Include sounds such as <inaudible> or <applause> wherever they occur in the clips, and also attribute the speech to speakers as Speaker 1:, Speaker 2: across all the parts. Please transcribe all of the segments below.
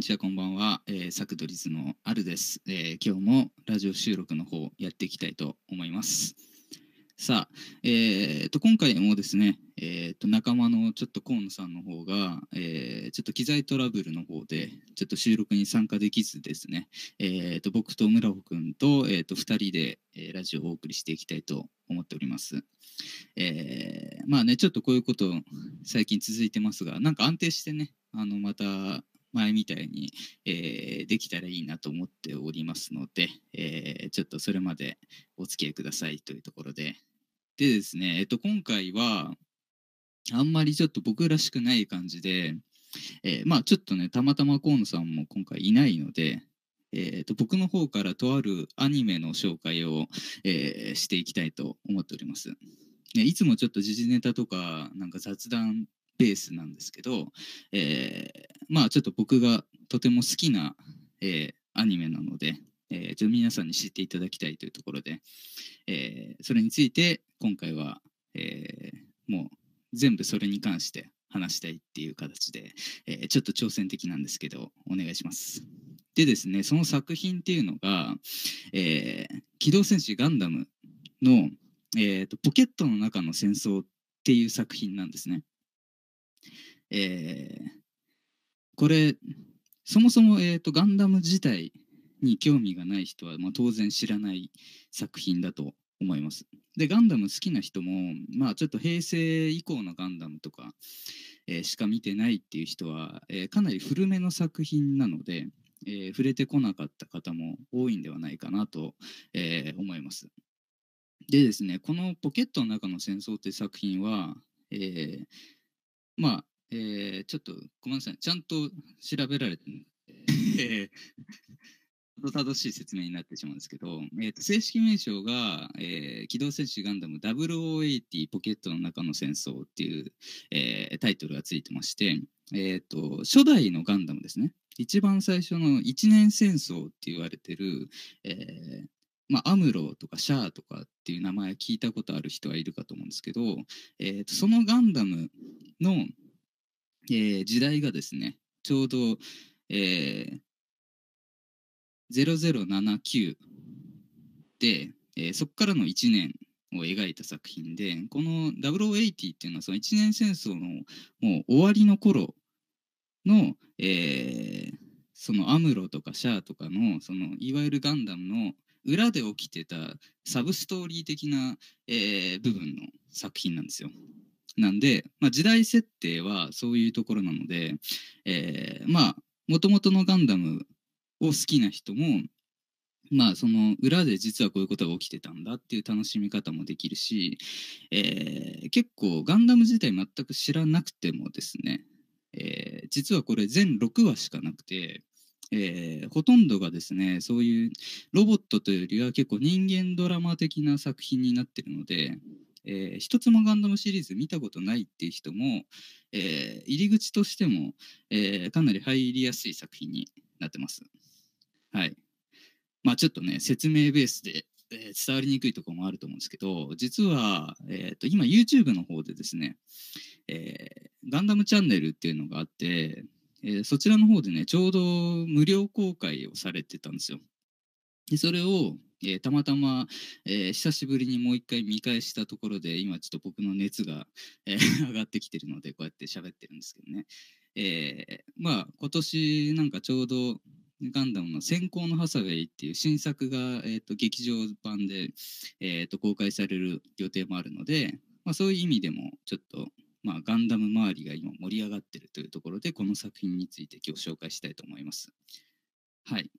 Speaker 1: にちは、こんばんは。えー、サクドリズのあるです、えー今日もラジオ収録の方やっていきたいと思います。さあ、えーと、今回もですね、えーと、仲間のちょっと河野さんの方が、えーちょっと機材トラブルの方で、ちょっと収録に参加できずですね、えーと、僕と村穂くんと、えーと、2人で、えーラジオをお送りしていきたいと思っております。えーまあね、ちょっとこういうこと最近続いてますが、なんか安定してね、あのまた前みたいに、えーできたらいいなと思っておりますので、えーちょっとそれまでお付き合いくださいというところで。でですね、えっと、今回は、あんまりちょっと僕らしくない感じで、えーまあちょっとね、たまたま河野さんも今回いないので、えーと僕の方からとあるアニメの紹介を、えーしていきたいと思っております。ねいつもちょっと時事ネタとかなんか雑談ベースなんですけど、えーまあちょっと僕がとても好きな、えーアニメなので、えーちょっと皆さんに知っていただきたいというところで、えーそれについて今回は、えーもう全部それに関して話したいっていう形で、えちょっと挑戦的なんですけどお願いします。でですねその作品っていうのが「え機動戦士ガンダムの」えーと「ポケットの中の戦争」っていう作品なんですね。えーこれそもそも、えー、とガンダム自体に興味がない人は、まあ、当然知らない作品だと思います。でガンダム好きな人も、まあ、ちょっと平成以降のガンダムとか、えーしか見てないっていう人は、えーかなり古めの作品なので、えー触れてこなかった方も多いんではないかなと、え思います。でですねこの「ポケットの中の戦争」って作品は、えまあ、えーちょっとごめんなさい。ちゃんと調べられてるえー。<laughs> 正しい説明になってしまうんですけど、えーと正式名称が、えー機動戦士ガンダム0080ポケットの中の戦争っていう、えータイトルがついてまして、えーと初代のガンダムですね。一番最初の一年戦争って言われてる、えーまあ、アムロとかシャアとかっていう名前聞いたことある人はいるかと思うんですけど、えーとそのガンダムの、えー時代がですねちょうど、えー0079で、えーそこからの1年を描いた作品でこの0080っていうのはその一年戦争のもう終わりの頃の、えーそのアムロとかシャアとかのそのいわゆるガンダムの裏で起きてたサブストーリー的な、えー部分の作品なんですよ。なんで、まあ、時代設定はそういうところなので、えーまあもともとのガンダムを好きな人もまあその裏で実はこういうことが起きてたんだっていう楽しみ方もできるし、えー結構ガンダム自体全く知らなくてもですね、えー実はこれ全6話しかなくて、えーほとんどがですねそういうロボットというよりは結構人間ドラマ的な作品になってるので、えー一つもガンダムシリーズ見たことないっていう人も、えー入り口としても、えーかなり入りやすい作品になってます。はい。まあちょっとね説明ベースで、え伝わりにくいところもあると思うんですけど実は、えー、と今 YouTube の方でですね、えーガンダムチャンネルっていうのがあって、えそちらの方でねちょうど無料公開をされてたんですよ。でそれを、えーたまたま、えー久しぶりにもう一回見返したところで今ちょっと僕の熱が、えー <laughs> 上がってきてるのでこうやって喋ってるんですけどね。えまあ今年なんかちょうどガンダムの「先行のハサウェイ」っていう新作が、えー、と劇場版で、えー、と公開される予定もあるので、まあ、そういう意味でもちょっと、まあ、ガンダム周りが今盛り上がってるというところでこの作品について今日紹介したいと思います。はい。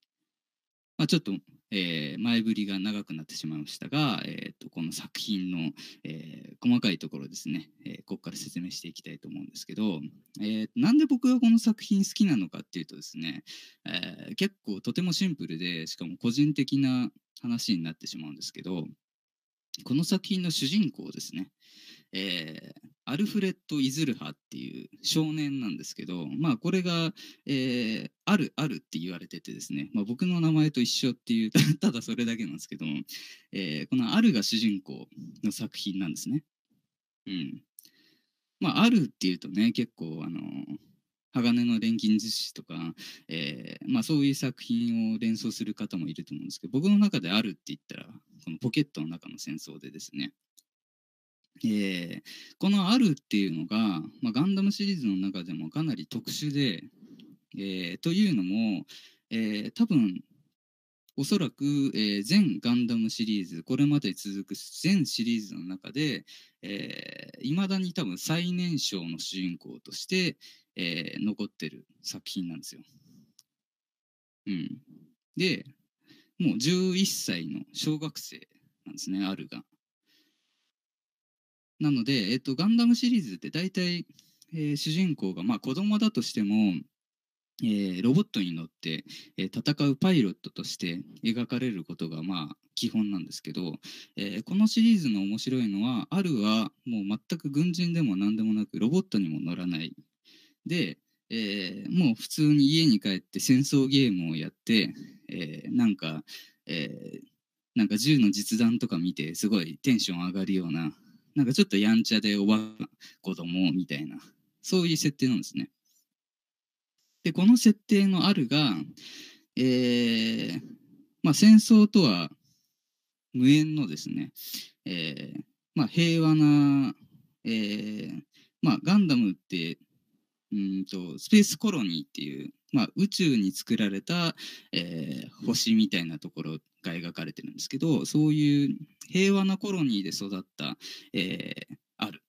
Speaker 1: まあ、ちょっと、えー前振りが長くなってしまいましたが、えー、とこの作品の、えー細かいところですね、えーここから説明していきたいと思うんですけど、えーなんで僕がこの作品好きなのかっていうとですね、えー結構とてもシンプルでしかも個人的な話になってしまうんですけどこの作品の主人公ですね、えーアルフレッド・イズルハっていう少年なんですけどまあこれが、えーあるあるって言われててですね、まあ、僕の名前と一緒っていう <laughs> ただそれだけなんですけど、えーこのあるが主人公の作品なんですね。うん、まああるっていうとね結構あの鋼の錬金術師とか、えーまあ、そういう作品を連想する方もいると思うんですけど僕の中であるって言ったらこのポケットの中の戦争でですね、えー、この「ある」っていうのが、まあ、ガンダムシリーズの中でもかなり特殊で、えー、というのも、えー、多分おそらく、えー、全ガンダムシリーズこれまで続く全シリーズの中でいま、えー、だに多分最年少の主人公として、えー、残ってる作品なんですよ。うん、でもう11歳の小学生なんですね、アルが。なので、えっと、ガンダムシリーズって大体、えー、主人公が、まあ、子供だとしても、えー、ロボットに乗って、えー、戦うパイロットとして描かれることがまあ基本なんですけど、えー、このシリーズの面白いのはアルはもう全く軍人でも何でもなくロボットにも乗らない。で、え、もう普通に家に帰って戦争ゲームをやって、え、なんか、え、なんか銃の実弾とか見てすごいテンション上がるようななんかちょっとやんちゃでおばあ子供みたいなそういう設定なんですね。でこの設定のあるが、えーまあ、戦争とは無縁のですね、えーまあ、平和な、えーまあ、ガンダムってうんとスペースコロニーっていう、まあ、宇宙に作られた、えー、星みたいなところが描かれてるんですけどそういう平和なコロニーで育った、えー、ある。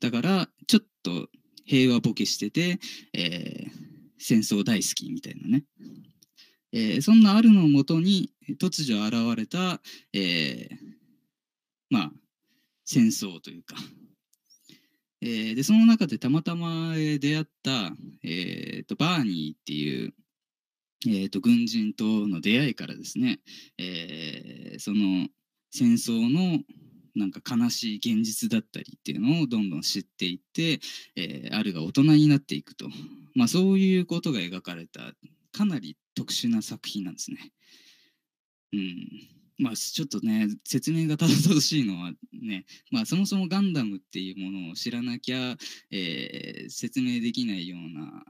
Speaker 1: だからちょっと平和ボケしてて、えー、戦争大好きみたいなね、えー、そんなあるのもとに突如現れた、えー、まあ戦争というかえー、でその中でたまたま出会った、えーと、バーニーっていう、えーと、軍人との出会いからですね、えー、その戦争のなんか悲しい現実だったりっていうのをどんどん知っていって、えー、あるが大人になっていくと、まあ、そういうことが描かれたかなり特殊な作品なんですね。うんまあ、ちょっとね説明がたどたどしいのはね、まあ、そもそもガンダムっていうものを知らなきゃ、えー、説明できないような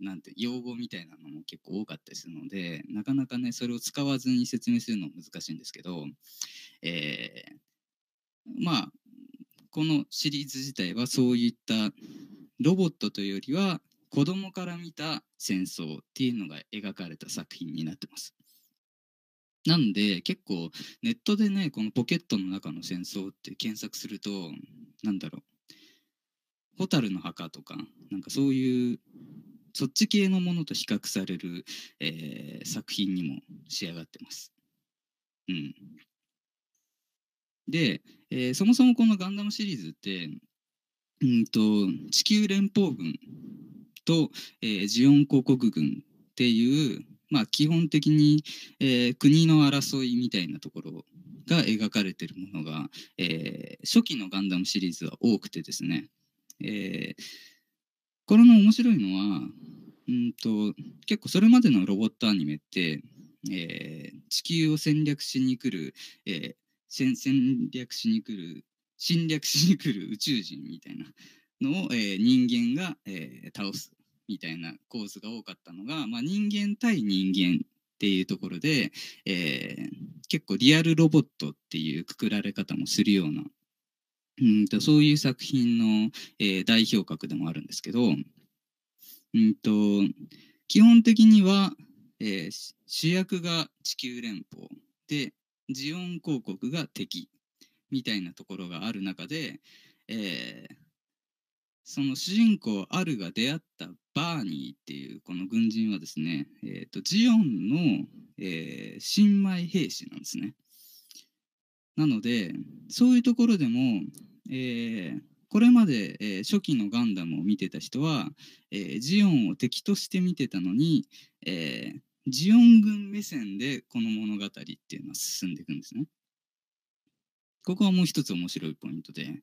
Speaker 1: なんて用語みたいなのも結構多かったりするのでなかなかねそれを使わずに説明するの難しいんですけど、えー、まあこのシリーズ自体はそういったロボットというよりは子供から見た戦争っていうのが描かれた作品になってます。なんで結構ネットでねこのポケットの中の戦争って検索するとなんだろう「蛍の墓」とかなんかそういうそっち系のものと比較される、えー、作品にも仕上がってます。うん、で、えー、そもそもこのガンダムシリーズってうんと地球連邦軍と、えー、ジオン公国軍っていうまあ、基本的に、えー、国の争いみたいなところが描かれてるものが、えー、初期のガンダムシリーズは多くてですね、えー、これの面白いのはうんと結構それまでのロボットアニメって、えー、地球を戦略しに来る、えー、戦戦略しに来る侵略しに来る宇宙人みたいなのを、えー、人間が、えー、倒す。みたいな構図が多かったのが、まあ、人間対人間っていうところで、えー、結構リアルロボットっていうくくられ方もするようなうんとそういう作品の、えー、代表格でもあるんですけど、うんと基本的には、えー、主役が地球連邦でジオン公国が敵みたいなところがある中で、えー、その主人公アルが出会ったバーニーっていうこの軍人はですね、えーと、ジオンの、えー、新米兵士なんですね。なのでそういうところでも、えー、これまで、えー、初期のガンダムを見てた人は、えー、ジオンを敵として見てたのに、えー、ジオン軍目線でこの物語っていうのは進んでいくんですね。ここはもう一つ面白いポイントで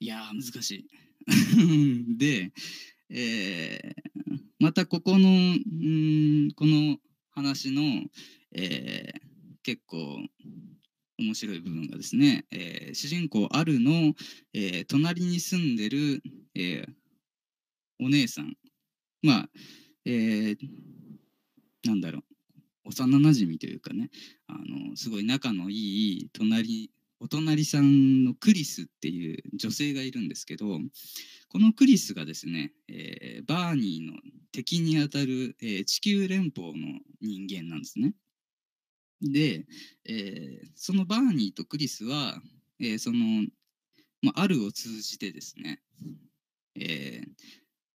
Speaker 1: いやー難しい。<laughs> で、えー、またここのんこの話の、えー、結構面白い部分がですね、えー、主人公アルの、え、隣に住んでる、え、お姉さん。まあ、えー、なんだろう。幼なじみというかね。あのすごい仲のいい隣お隣さんのクリスっていう女性がいるんですけどこのクリスがですね、えー、バーニーの敵にあたる、えー、地球連邦の人間なんですね。で、えー、そのバーニーとクリスは、えその、まあ、あるを通じてですね、え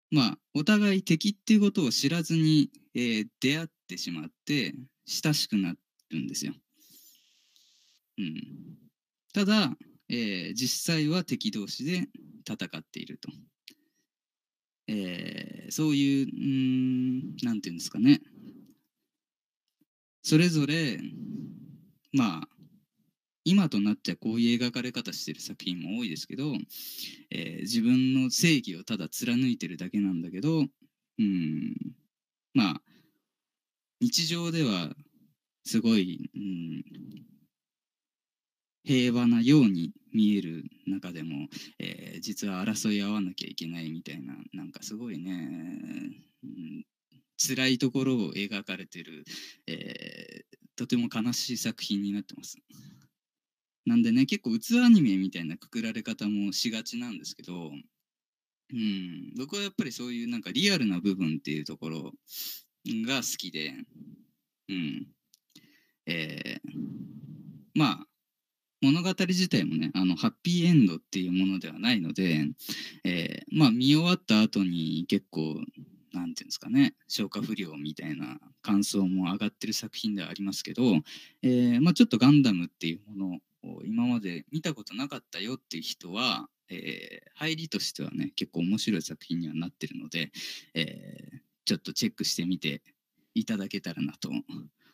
Speaker 1: まあ、お互い敵っていうことを知らずに、え出会ってしまって親しくなるんですよ。うん、ただ、えー、実際は敵同士で戦っていると。えー、そういう、うん、なんていうんですかね。それぞれ、まあ、今となっちゃこういう描かれ方してる作品も多いですけど、えー、自分の正義をただ貫いてるだけなんだけど、うん、まあ、日常ではすごい、うん、平和なように見える中でも、えー、実は争い合わなきゃいけないみたいななんかすごいね、うん、辛いところを描かれてる、えー、とても悲しい作品になってます。なんでね結構うつアニメみたいなくくられ方もしがちなんですけど、うん、僕はやっぱりそういうなんかリアルな部分っていうところが好きで、うんえー、まあ物語自体もねあのハッピーエンドっていうものではないので、えー、まあ見終わった後に結構なんていうんですかね消化不良みたいな感想も上がってる作品ではありますけど、えー、まあ、ちょっとガンダムっていうものを今まで見たことなかったよっていう人は、えー、入りとしてはね結構面白い作品にはなってるので、えちょっとチェックしてみていただけたらなと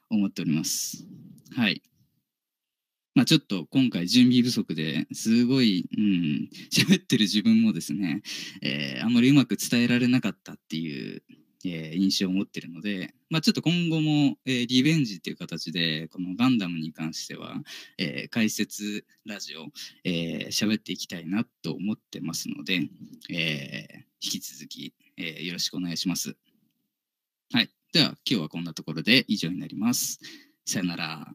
Speaker 1: 思っております。はい。まあ、ちょっと今回準備不足ですごい、うん、喋ってる自分もですね、えー、あんまりうまく伝えられなかったっていう、えー、印象を持ってるので、まあ、ちょっと今後も、えー、リベンジっていう形でこのガンダムに関しては、えー、解説ラジオ喋、えー、っていきたいなと思ってますので、えー、引き続き、えー、よろしくお願いします。はい。では今日はこんなところで以上になります。さよなら。